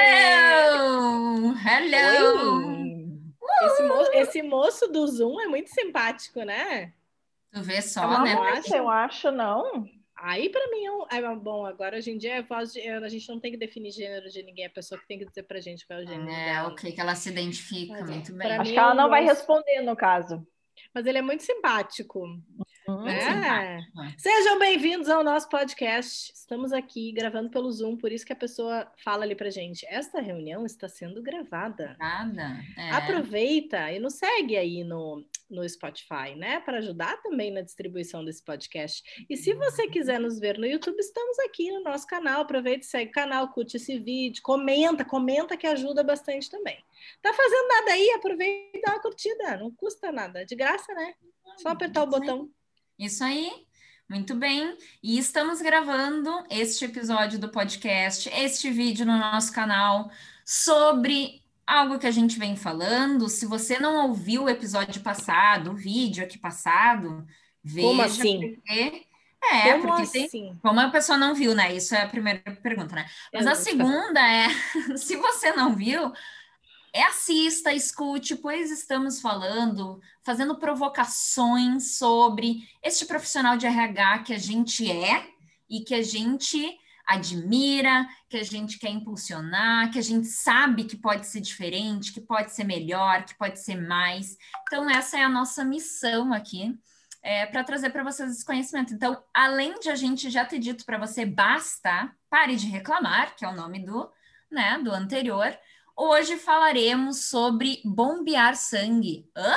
Hello! Hello! Esse, mo esse, moço do Zoom é muito simpático, né? Tu vê só, né? Eu acho, eu acho, não. Aí, para mim, é, é bom. Agora, hoje em dia, a gente não tem que definir gênero de ninguém. É a pessoa que tem que dizer pra gente qual é o gênero. É, o que, que ela se identifica. Mas, muito bem. Acho que ela não vai responder, no caso. Mas ele é muito simpático. Hum, é. Sejam bem-vindos ao nosso podcast. Estamos aqui gravando pelo Zoom, por isso que a pessoa fala ali pra gente. Esta reunião está sendo gravada. Nada. É. Aproveita e nos segue aí no, no Spotify, né? Para ajudar também na distribuição desse podcast. E se você quiser nos ver no YouTube, estamos aqui no nosso canal. Aproveita e segue o canal, curte esse vídeo, comenta, comenta que ajuda bastante também. Tá fazendo nada aí? Aproveita e dá uma curtida. Não custa nada. De graça, né? Só apertar o botão. Isso aí. Muito bem. E estamos gravando este episódio do podcast, este vídeo no nosso canal sobre algo que a gente vem falando. Se você não ouviu o episódio passado, o vídeo aqui passado, veja. Como assim? Porque... É, como porque assim? tem, como a pessoa não viu, né? Isso é a primeira pergunta, né? Mas a segunda é, se você não viu, é assista, escute, pois estamos falando, fazendo provocações sobre este profissional de RH que a gente é e que a gente admira, que a gente quer impulsionar, que a gente sabe que pode ser diferente, que pode ser melhor, que pode ser mais. Então, essa é a nossa missão aqui. É, para trazer para vocês esse conhecimento. Então, além de a gente já ter dito para você, basta, pare de reclamar, que é o nome do, né, do anterior, Hoje falaremos sobre bombear sangue. Hã?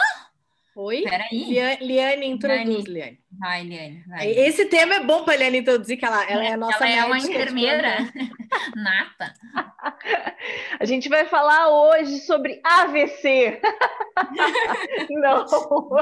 Oi? Peraí. Liane, Liane introduz, Liane. Vai, Liane. Vai. Esse tema é bom para a Liane introduzir, que ela, ela é a nossa Ela é uma enfermeira nata. A gente vai falar hoje sobre AVC. não,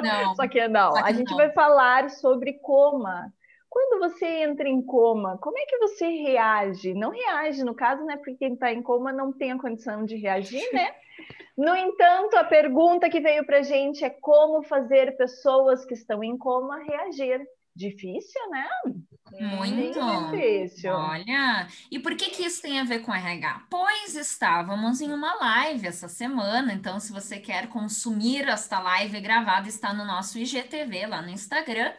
não, só que não. Só que a gente não. vai falar sobre coma. Quando você entra em coma, como é que você reage? Não reage, no caso, né? Porque quem está em coma não tem a condição de reagir, né? No entanto, a pergunta que veio para a gente é como fazer pessoas que estão em coma reagir. Difícil, né? Muito. difícil. Olha, e por que que isso tem a ver com RH? Pois estávamos em uma live essa semana, então se você quer consumir esta live gravada, está no nosso IGTV lá no Instagram.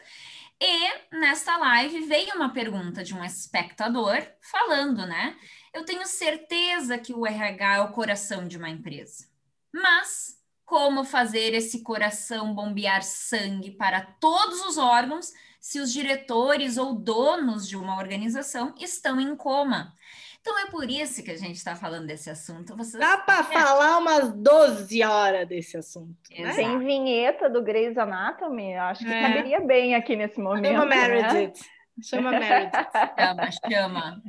E nesta live veio uma pergunta de um espectador falando, né? Eu tenho certeza que o RH é o coração de uma empresa. Mas como fazer esse coração bombear sangue para todos os órgãos se os diretores ou donos de uma organização estão em coma? Então é por isso que a gente está falando desse assunto. Vocês... Dá para é. falar umas 12 horas desse assunto. Né? Tem vinheta do Grey's Anatomy, acho que é. caberia bem aqui nesse momento. Chama Meredith. Né? Chama Meredith. chama, chama.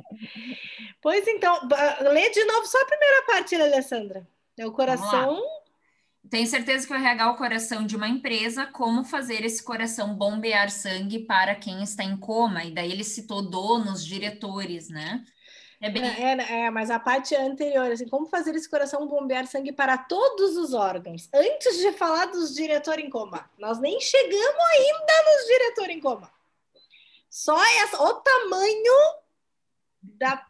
Pois então, lê de novo só a primeira parte, Alessandra. É o coração. Tenho certeza que o RH é o coração de uma empresa. Como fazer esse coração bombear sangue para quem está em coma? E daí ele citou donos, diretores, né? É, bem... é, é, mas a parte anterior, assim, como fazer esse coração bombear sangue para todos os órgãos? Antes de falar dos diretores em coma, nós nem chegamos ainda nos diretores em coma. Só essa, o tamanho da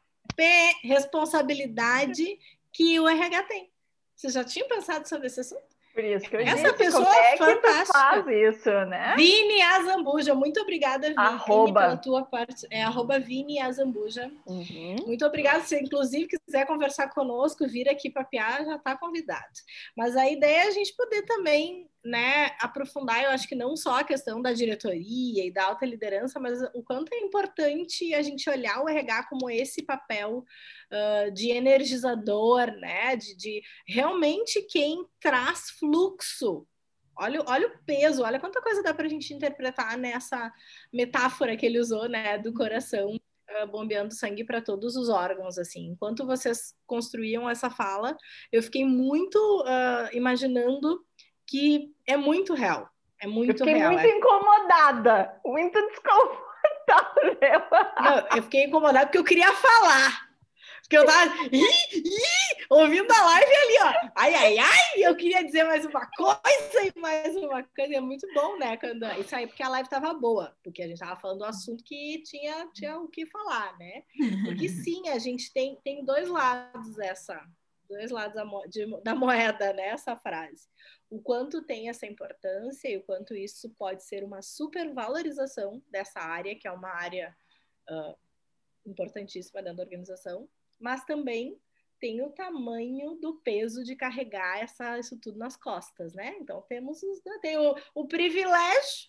responsabilidade que o RH tem. Vocês já tinham pensado sobre esse assunto? Por isso que eu Essa disse, pessoa como é fantástica. faz isso, né? Vini Azambuja, muito obrigada, Vini, arroba. pela tua parte. É arroba Vini Azambuja. Uhum. Muito obrigada. Se inclusive quiser conversar conosco, vir aqui papear, já está convidado. Mas a ideia é a gente poder também né, aprofundar, eu acho que não só a questão da diretoria e da alta liderança, mas o quanto é importante a gente olhar o RH como esse papel uh, de energizador, né, de, de realmente quem traz fluxo Olha, olha o peso, olha quanta coisa dá para a gente interpretar nessa metáfora que ele usou, né, do coração uh, bombeando sangue para todos os órgãos, assim. Enquanto vocês construíam essa fala, eu fiquei muito uh, imaginando que é muito real. É muito eu fiquei real. muito é. incomodada, muito desconfortável. Não, eu fiquei incomodada porque eu queria falar. Porque eu tava ih, ih, ouvindo a live ali, ó. Ai, ai, ai, eu queria dizer mais uma coisa e mais uma coisa. É muito bom, né, quando isso aí, porque a live tava boa, porque a gente tava falando do assunto que tinha, tinha o que falar, né? Porque sim, a gente tem, tem dois lados essa, dois lados da, mo de, da moeda, né? Essa frase. O quanto tem essa importância e o quanto isso pode ser uma supervalorização dessa área, que é uma área uh, importantíssima dentro da organização, mas também tem o tamanho do peso de carregar essa, isso tudo nas costas, né? Então temos os, né, tem o, o privilégio,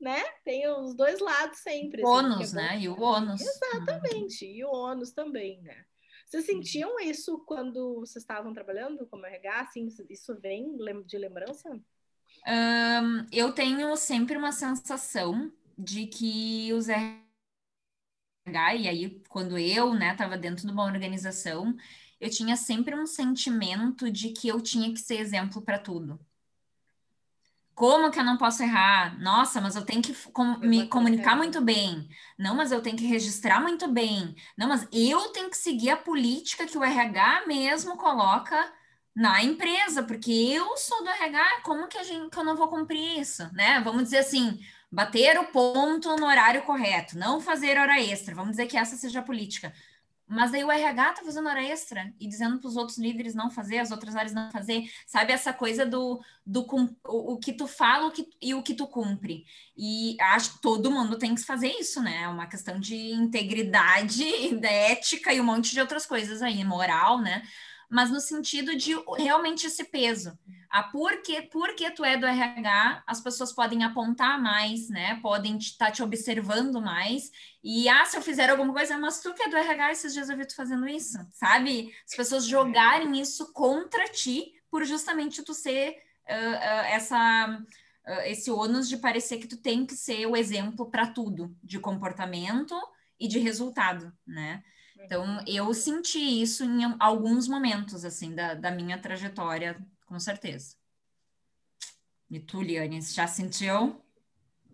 né? Tem os dois lados sempre. O assim, ônus, é né? E o ônus. Exatamente, e o ônus também, né? Vocês sentiam isso quando vocês estavam trabalhando como RH? Assim, isso vem de lembrança? Um, eu tenho sempre uma sensação de que os RH e aí quando eu, né, estava dentro de uma organização, eu tinha sempre um sentimento de que eu tinha que ser exemplo para tudo. Como que eu não posso errar? Nossa, mas eu tenho que com, me comunicar muito bem. Não, mas eu tenho que registrar muito bem. Não, mas eu tenho que seguir a política que o RH mesmo coloca na empresa, porque eu sou do RH, como que a gente que eu não vou cumprir isso, né? Vamos dizer assim, bater o ponto no horário correto, não fazer hora extra. Vamos dizer que essa seja a política. Mas daí o RH tá fazendo hora extra e dizendo para os outros líderes não fazer, as outras áreas não fazer. Sabe essa coisa do, do o, o que tu fala o que, e o que tu cumpre. E acho que todo mundo tem que fazer isso, né? É uma questão de integridade, de ética e um monte de outras coisas aí, moral, né? mas no sentido de realmente esse peso. Ah, porque, porque tu é do RH, as pessoas podem apontar mais, né? Podem estar te, tá te observando mais. E, ah, se eu fizer alguma coisa, mas tu que é do RH, esses dias eu vi tu fazendo isso, sabe? As pessoas jogarem isso contra ti por justamente tu ser uh, uh, essa... Uh, esse ônus de parecer que tu tem que ser o exemplo para tudo, de comportamento e de resultado, né? Então, eu senti isso em alguns momentos, assim, da, da minha trajetória, com certeza. E tu, Liane, já sentiu?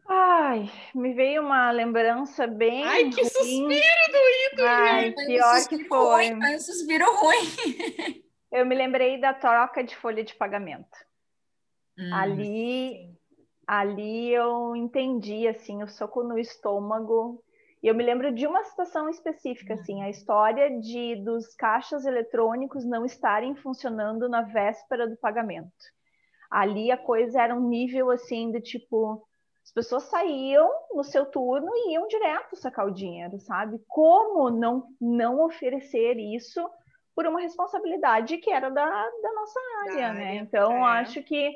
Ai, me veio uma lembrança bem. Ai, que ruim. suspiro doído, Ai, pior que foi. Ruim, um suspiro ruim. Eu me lembrei da troca de folha de pagamento. Hum, ali, sim. ali eu entendi assim o soco no estômago e eu me lembro de uma situação específica, assim, a história de dos caixas eletrônicos não estarem funcionando na véspera do pagamento. Ali a coisa era um nível assim de tipo, as pessoas saíam no seu turno e iam direto sacar o dinheiro, sabe? Como não não oferecer isso por uma responsabilidade que era da, da nossa área, da né? Área, então é. acho que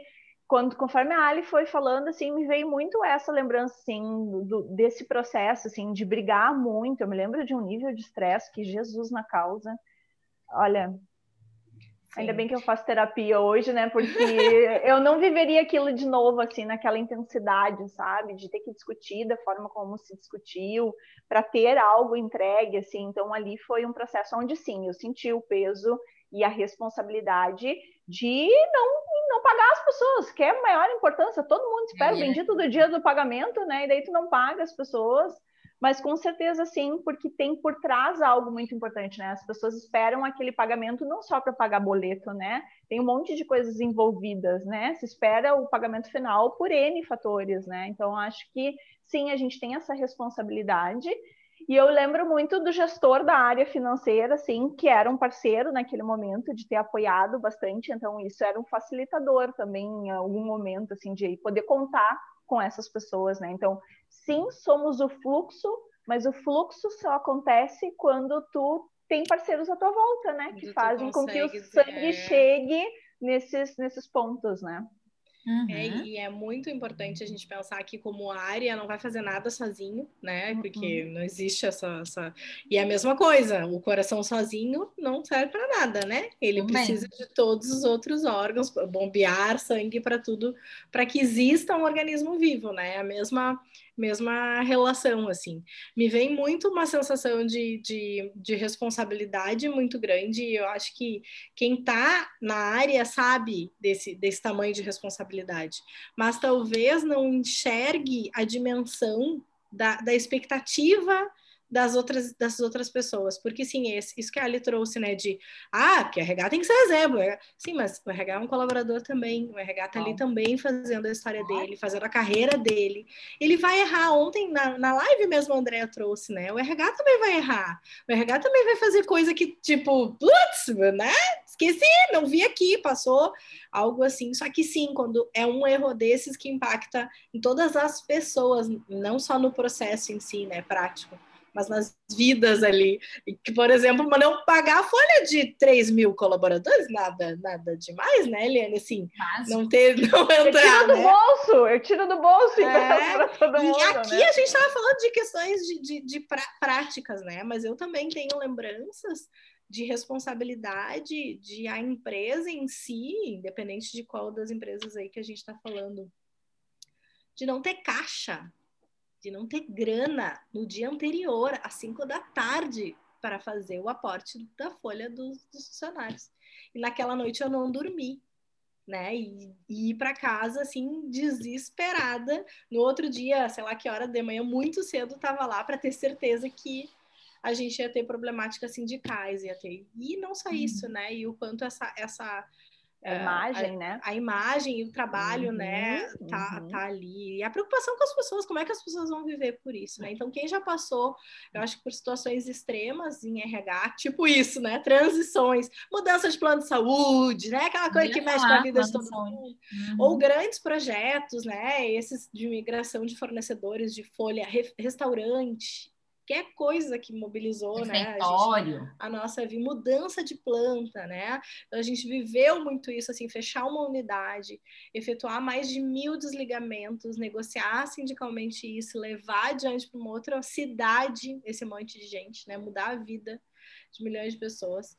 quando conforme a Ali foi falando, assim, me veio muito essa lembrança, assim, do, desse processo, assim, de brigar muito. Eu me lembro de um nível de estresse que Jesus na causa. Olha, Sim. ainda bem que eu faço terapia hoje, né? Porque eu não viveria aquilo de novo, assim, naquela intensidade, sabe? De ter que discutir da forma como se discutiu, para ter algo entregue, assim. Então, ali foi um processo onde, sim, eu senti o peso e a responsabilidade de não, não pagar as pessoas, que é a maior importância. Todo mundo espera é. o bendito do dia do pagamento, né? E daí tu não paga as pessoas, mas com certeza sim, porque tem por trás algo muito importante, né? As pessoas esperam aquele pagamento não só para pagar boleto, né? Tem um monte de coisas envolvidas, né? Se espera o pagamento final por N fatores, né? Então acho que sim, a gente tem essa responsabilidade e eu lembro muito do gestor da área financeira, assim, que era um parceiro naquele momento de ter apoiado bastante, então isso era um facilitador também em algum momento, assim, de poder contar com essas pessoas, né? Então, sim, somos o fluxo, mas o fluxo só acontece quando tu tem parceiros à tua volta, né? Que fazem com que o sangue é... chegue nesses, nesses pontos, né? Uhum. É, e é muito importante a gente pensar que como área não vai fazer nada sozinho, né? Porque uhum. não existe essa, essa, E é a mesma coisa, o coração sozinho não serve para nada, né? Ele Também. precisa de todos os outros órgãos, bombear sangue para tudo, para que exista um organismo vivo, né? A mesma mesma relação, assim. Me vem muito uma sensação de, de, de responsabilidade muito grande, e eu acho que quem está na área sabe desse, desse tamanho de responsabilidade, mas talvez não enxergue a dimensão da, da expectativa das outras, das outras pessoas. Porque, sim, esse, isso que a Ali trouxe, né? De, ah, que o RH tem que ser exemplo. Sim, mas o RH é um colaborador também. O RH tá ali também fazendo a história dele, fazendo a carreira dele. Ele vai errar. Ontem, na, na live mesmo, a Andrea trouxe, né? O RH também vai errar. O RH também vai fazer coisa que, tipo, putz, né? Esqueci, não vi aqui, passou algo assim. Só que sim, quando é um erro desses que impacta em todas as pessoas, não só no processo em si, né? Prático mas nas vidas ali. Que, por exemplo, não pagar a folha de 3 mil colaboradores, nada, nada demais, né, Eliane? Assim, Mas... não ter, não entrar. Eu tiro do né? bolso, eu tiro do bolso é, para todo mundo. E aqui né? a gente estava falando de questões de, de, de práticas, né? Mas eu também tenho lembranças de responsabilidade de a empresa em si, independente de qual das empresas aí que a gente está falando, de não ter caixa, de não ter grana no dia anterior, às 5 da tarde, para fazer o aporte da folha dos, dos funcionários. E naquela noite eu não dormi, né? E, e ir para casa assim desesperada. No outro dia, sei lá que hora de manhã, muito cedo, estava lá para ter certeza que a gente ia ter problemáticas sindicais, ia ter. E não só uhum. isso, né? E o quanto essa, essa a é, imagem, a, né? A imagem e o trabalho, uhum, né, tá, uhum. tá ali. E a preocupação com as pessoas, como é que as pessoas vão viver por isso, né? Então, quem já passou, eu acho que por situações extremas em RH, tipo isso, né? Transições, mudança de plano de saúde, né? Aquela coisa que mexe com a vida de todo mundo. Uhum. Ou grandes projetos, né? Esses de migração de fornecedores de folha, restaurante, qualquer coisa que mobilizou né, a, gente, a, nossa vida, mudança de planta, né? Então, a gente viveu muito isso, assim, fechar uma unidade, efetuar mais de mil desligamentos, negociar sindicalmente isso, levar adiante para uma outra cidade esse monte de gente, né? Mudar a vida de milhões de pessoas.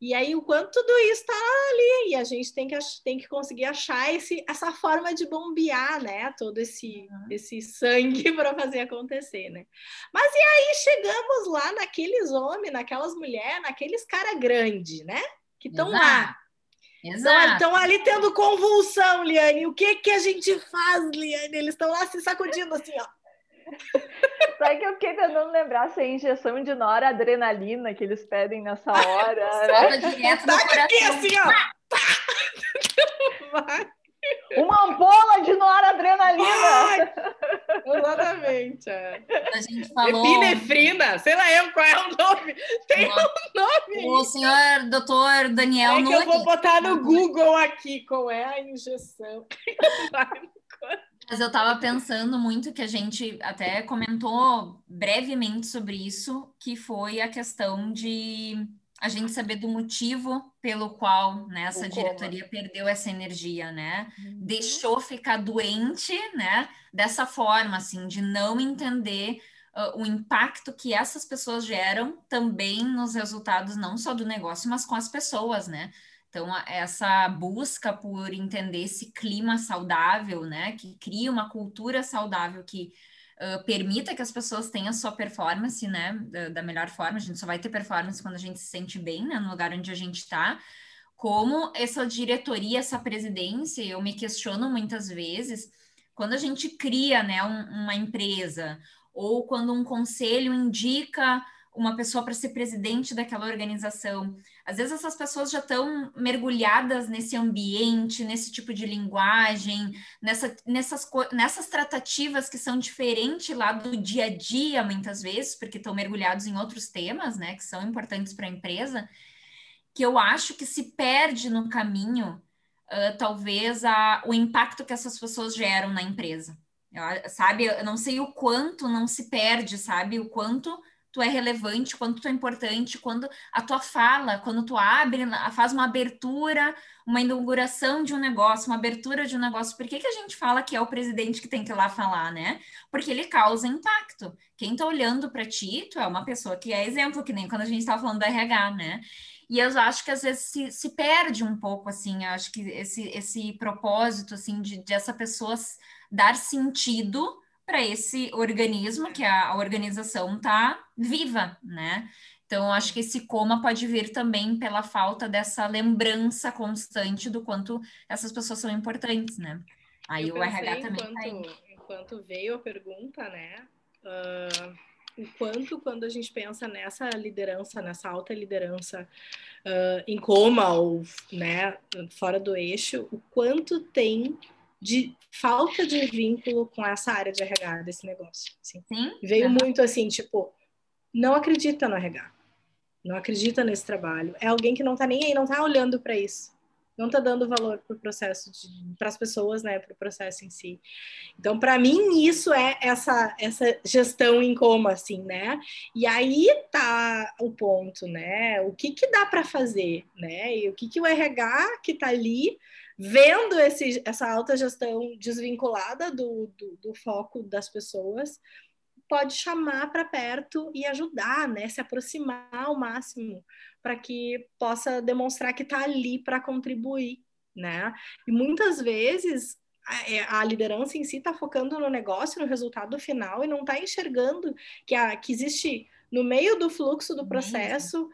E aí, o quanto tudo isso está ali, e a gente tem que, tem que conseguir achar esse, essa forma de bombear, né? Todo esse, uhum. esse sangue para fazer acontecer, né? Mas e aí chegamos lá naqueles homens, naquelas mulheres, naqueles cara grande, né? Que estão lá. Exato. Estão ali tendo convulsão, Liane. O que, que a gente faz, Liane? Eles estão lá se sacudindo assim, ó. Sabe que eu fiquei tentando lembrar se é injeção de noradrenalina que eles pedem nessa hora. né? direto no coração. Aqui, assim, ó. Vai. Uma ampola de noradrenalina. Exatamente. É. A gente falou. Epinefrina, sei lá eu qual é o nome. Tem um nome. O senhor doutor Daniel é que eu vou botar no Google aqui qual é a injeção. Mas eu estava pensando muito que a gente até comentou brevemente sobre isso, que foi a questão de a gente saber do motivo pelo qual né, essa diretoria perdeu essa energia, né? Uhum. Deixou ficar doente, né? Dessa forma, assim, de não entender uh, o impacto que essas pessoas geram também nos resultados, não só do negócio, mas com as pessoas, né? Então, essa busca por entender esse clima saudável, né, que cria uma cultura saudável que uh, permita que as pessoas tenham sua performance, né, da, da, melhor forma. A gente só vai ter performance quando a gente se sente bem, né, no lugar onde a gente está. Como essa diretoria, essa presidência, eu me questiono muitas vezes, quando a gente cria, né, um, uma empresa ou quando um conselho indica uma pessoa para ser presidente daquela organização. Às vezes essas pessoas já estão mergulhadas nesse ambiente, nesse tipo de linguagem, nessa, nessas, nessas tratativas que são diferentes lá do dia a dia, muitas vezes, porque estão mergulhados em outros temas, né, que são importantes para a empresa, que eu acho que se perde no caminho, uh, talvez, a, o impacto que essas pessoas geram na empresa. Eu, sabe, eu não sei o quanto não se perde, sabe, o quanto tu é relevante, quanto tu é importante, quando a tua fala, quando tu abre, faz uma abertura, uma inauguração de um negócio, uma abertura de um negócio, por que, que a gente fala que é o presidente que tem que ir lá falar, né? Porque ele causa impacto. Quem tá olhando para ti, tu é uma pessoa que é exemplo, que nem quando a gente estava falando da RH, né? E eu acho que às vezes se, se perde um pouco, assim, acho que esse, esse propósito, assim, de, de essa pessoa dar sentido para esse organismo, que a, a organização está viva, né? Então, acho que esse coma pode vir também pela falta dessa lembrança constante do quanto essas pessoas são importantes, né? Aí o RH também enquanto, tá. Enquanto veio a pergunta, né? Uh o quanto quando a gente pensa nessa liderança, nessa alta liderança uh, em coma ou né, fora do eixo, o quanto tem de falta de vínculo com essa área de RH desse negócio. Assim. Sim. Veio uhum. muito assim, tipo, não acredita no RH, não acredita nesse trabalho. É alguém que não tá nem aí, não tá olhando para isso não está dando valor para o processo, para as pessoas, né, para o processo em si. Então, para mim, isso é essa, essa gestão em coma, assim, né? E aí tá o ponto, né? O que, que dá para fazer, né? E o que, que o RH que está ali vendo esse, essa alta gestão desvinculada do, do, do foco das pessoas pode chamar para perto e ajudar, né? Se aproximar ao máximo para que possa demonstrar que está ali para contribuir, né? E muitas vezes a, é, a liderança em si está focando no negócio, no resultado final e não está enxergando que, a, que existe no meio do fluxo do processo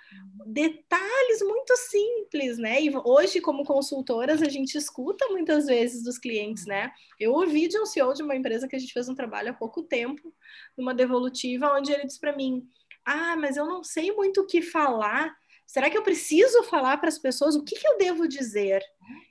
detalhes muito simples, né? E hoje, como consultoras, a gente escuta muitas vezes dos clientes, né? Eu ouvi de um CEO de uma empresa que a gente fez um trabalho há pouco tempo, numa devolutiva, onde ele disse para mim: Ah, mas eu não sei muito o que falar Será que eu preciso falar para as pessoas o que, que eu devo dizer?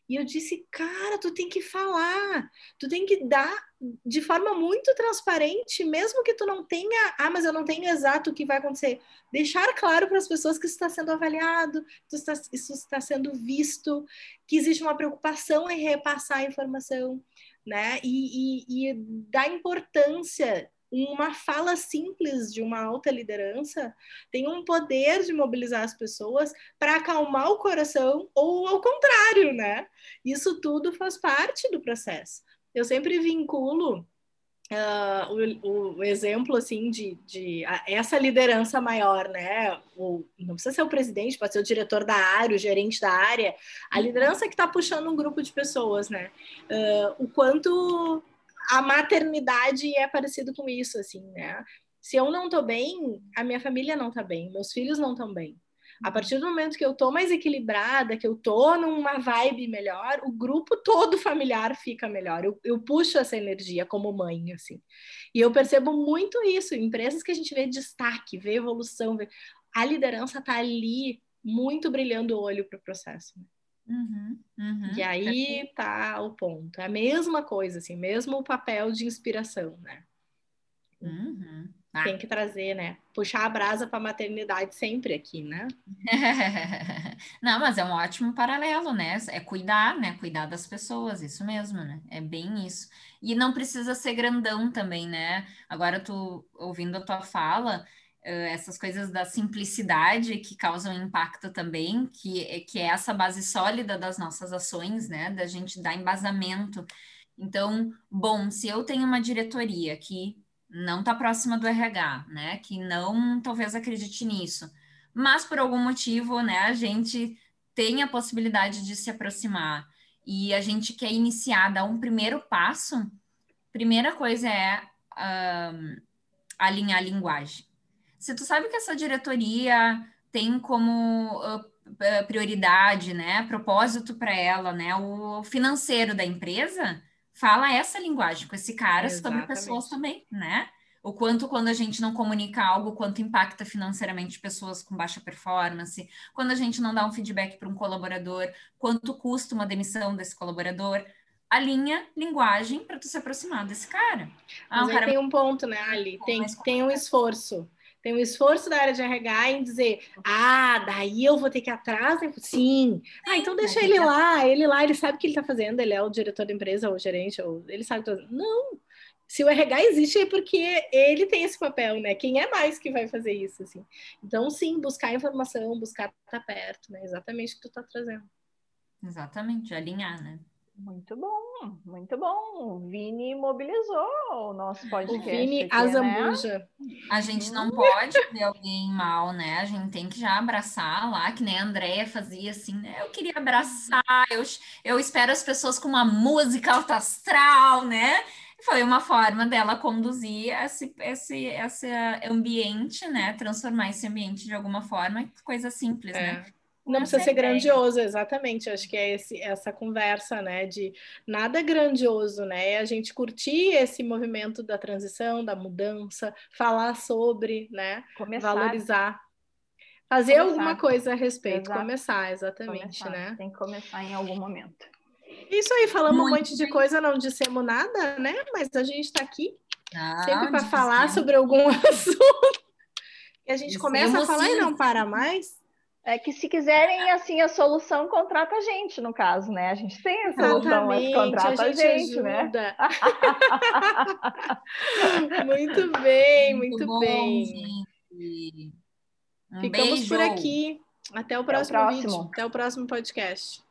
E eu disse, cara, tu tem que falar, tu tem que dar de forma muito transparente, mesmo que tu não tenha, ah, mas eu não tenho exato o que vai acontecer. Deixar claro para as pessoas que isso está sendo avaliado, que isso está, isso está sendo visto, que existe uma preocupação em repassar a informação, né? E, e, e dar importância uma fala simples de uma alta liderança tem um poder de mobilizar as pessoas para acalmar o coração ou ao contrário, né? Isso tudo faz parte do processo. Eu sempre vinculo Uh, o, o, exemplo assim de, de a, essa liderança maior, né? O, não precisa ser o presidente, pode ser o diretor da área, o gerente da área, a uhum. liderança que está puxando um grupo de pessoas, né? Uh, o quanto a maternidade é parecido com isso, assim, né? Se eu não tô bem, a minha família não tá bem, meus filhos não estão bem. A partir do momento que eu tô mais equilibrada, que eu tô numa vibe melhor, o grupo todo familiar fica melhor. Eu, eu puxo essa energia como mãe, assim. E eu percebo muito isso. Empresas que a gente vê destaque, vê evolução, vê... a liderança tá ali muito brilhando o olho para o processo. Né? Uhum, uhum, e aí tá o ponto. É a mesma coisa, assim, mesmo o papel de inspiração, né? Uhum. Ah. Tem que trazer, né? Puxar a brasa para a maternidade sempre aqui, né? Não, mas é um ótimo paralelo, né? É cuidar, né? Cuidar das pessoas, isso mesmo, né? É bem isso. E não precisa ser grandão também, né? Agora, tu ouvindo a tua fala, essas coisas da simplicidade que causam impacto também, que, é, que é essa base sólida das nossas ações, né? Da gente dar embasamento. Então, bom, se eu tenho uma diretoria que não está próxima do RH, né? Que não talvez acredite nisso, mas por algum motivo, né, a gente tem a possibilidade de se aproximar e a gente quer iniciar, dar um primeiro passo, primeira coisa é um, alinhar a linguagem se tu sabe que essa diretoria tem como uh, prioridade, né, propósito para ela, né, o financeiro da empresa, fala essa linguagem com esse cara Exatamente. sobre pessoas também, né? O quanto quando a gente não comunica algo, quanto impacta financeiramente pessoas com baixa performance, quando a gente não dá um feedback para um colaborador, quanto custa uma demissão desse colaborador, alinha linguagem para tu se aproximar desse cara. Ah, um cara... tem um ponto, né, Ali? Tem, tem um esforço tem um esforço da área de RH em dizer, ah, daí eu vou ter que ir atrás. Sim. Ah, então deixa ele lá, ele lá, ele sabe o que ele está fazendo, ele é o diretor da empresa, ou gerente, ou ele sabe tudo. Não, se o RH existe é porque ele tem esse papel, né? Quem é mais que vai fazer isso, assim? Então, sim, buscar informação, buscar estar perto, né? Exatamente o que tu está trazendo. Exatamente, alinhar, né? Muito bom, muito bom. O Vini mobilizou o nosso podcast. O Vini aqui, azambuja. Né? A gente não pode ver alguém mal, né? A gente tem que já abraçar lá, que nem a Andrea fazia assim, né? Eu queria abraçar, eu, eu espero as pessoas com uma música alta astral, né? Foi uma forma dela conduzir esse, esse, esse ambiente, né? Transformar esse ambiente de alguma forma, coisa simples, é. né? Não precisa ser grandioso, exatamente. Acho que é esse, essa conversa, né? De nada grandioso, né? É a gente curtir esse movimento da transição, da mudança, falar sobre, né? Começar. Valorizar. Fazer Começar. alguma coisa a respeito, Exato. começar, exatamente, Começar. né? Tem que começar em algum momento. Isso aí, falamos um Muito monte de coisa, não dissemos nada, né? Mas a gente está aqui Não, sempre para falar sobre algum assunto. E a gente Dissemos começa a falar e sim. não para mais. É que se quiserem, assim, a solução, contrata a gente, no caso, né? A gente tem a solução, mas contrata a gente, né? ajuda. muito bem, muito, bom, bem. gente. Um Ficamos beijo. por aqui. Até o próximo, próximo. vídeo. Até o próximo podcast.